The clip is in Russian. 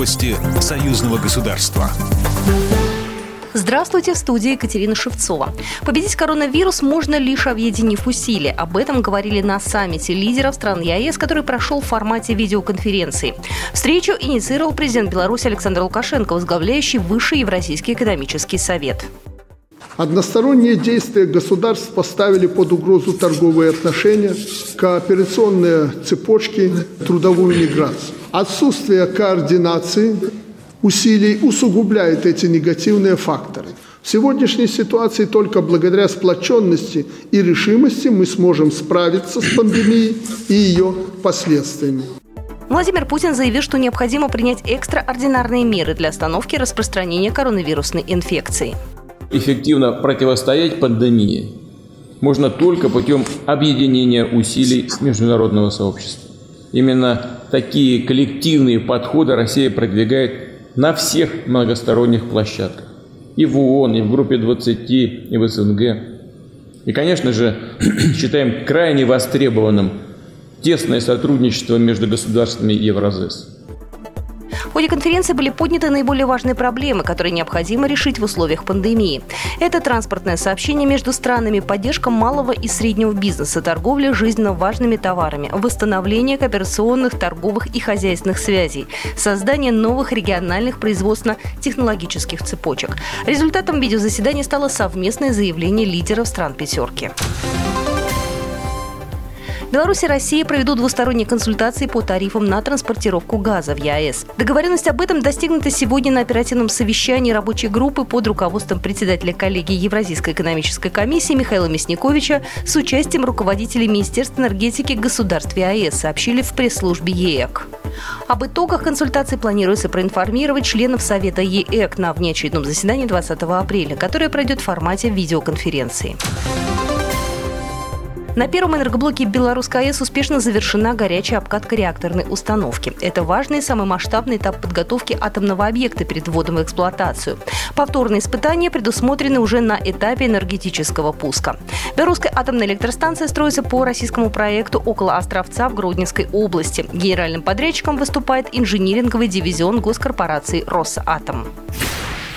Новости союзного государства. Здравствуйте, в студии Екатерина Шевцова. Победить коронавирус можно лишь объединив усилия. Об этом говорили на саммите лидеров стран ЕАЭС, который прошел в формате видеоконференции. Встречу инициировал президент Беларуси Александр Лукашенко, возглавляющий Высший Евразийский экономический совет. Односторонние действия государств поставили под угрозу торговые отношения, кооперационные цепочки, трудовую миграцию. Отсутствие координации усилий усугубляет эти негативные факторы. В сегодняшней ситуации только благодаря сплоченности и решимости мы сможем справиться с пандемией и ее последствиями. Владимир Путин заявил, что необходимо принять экстраординарные меры для остановки распространения коронавирусной инфекции. Эффективно противостоять пандемии можно только путем объединения усилий международного сообщества. Именно такие коллективные подходы Россия продвигает на всех многосторонних площадках. И в ООН, и в группе 20, и в СНГ. И, конечно же, считаем крайне востребованным тесное сотрудничество между государствами Евразес. В ходе конференции были подняты наиболее важные проблемы, которые необходимо решить в условиях пандемии. Это транспортное сообщение между странами, поддержка малого и среднего бизнеса, торговля жизненно важными товарами, восстановление кооперационных, торговых и хозяйственных связей, создание новых региональных производственно-технологических цепочек. Результатом видеозаседания стало совместное заявление лидеров стран «пятерки». Беларусь и Россия проведут двусторонние консультации по тарифам на транспортировку газа в ЕАЭС. Договоренность об этом достигнута сегодня на оперативном совещании рабочей группы под руководством председателя коллегии Евразийской экономической комиссии Михаила Мясниковича с участием руководителей Министерства энергетики государств ЕАЭС, сообщили в пресс-службе ЕЭК. Об итогах консультаций планируется проинформировать членов Совета ЕЭК на внеочередном заседании 20 апреля, которое пройдет в формате видеоконференции. На первом энергоблоке Белорусской АЭС успешно завершена горячая обкатка реакторной установки. Это важный и самый масштабный этап подготовки атомного объекта перед вводом в эксплуатацию. Повторные испытания предусмотрены уже на этапе энергетического пуска. Белорусская атомная электростанция строится по российскому проекту около Островца в Гродненской области. Генеральным подрядчиком выступает инжиниринговый дивизион госкорпорации «Росатом».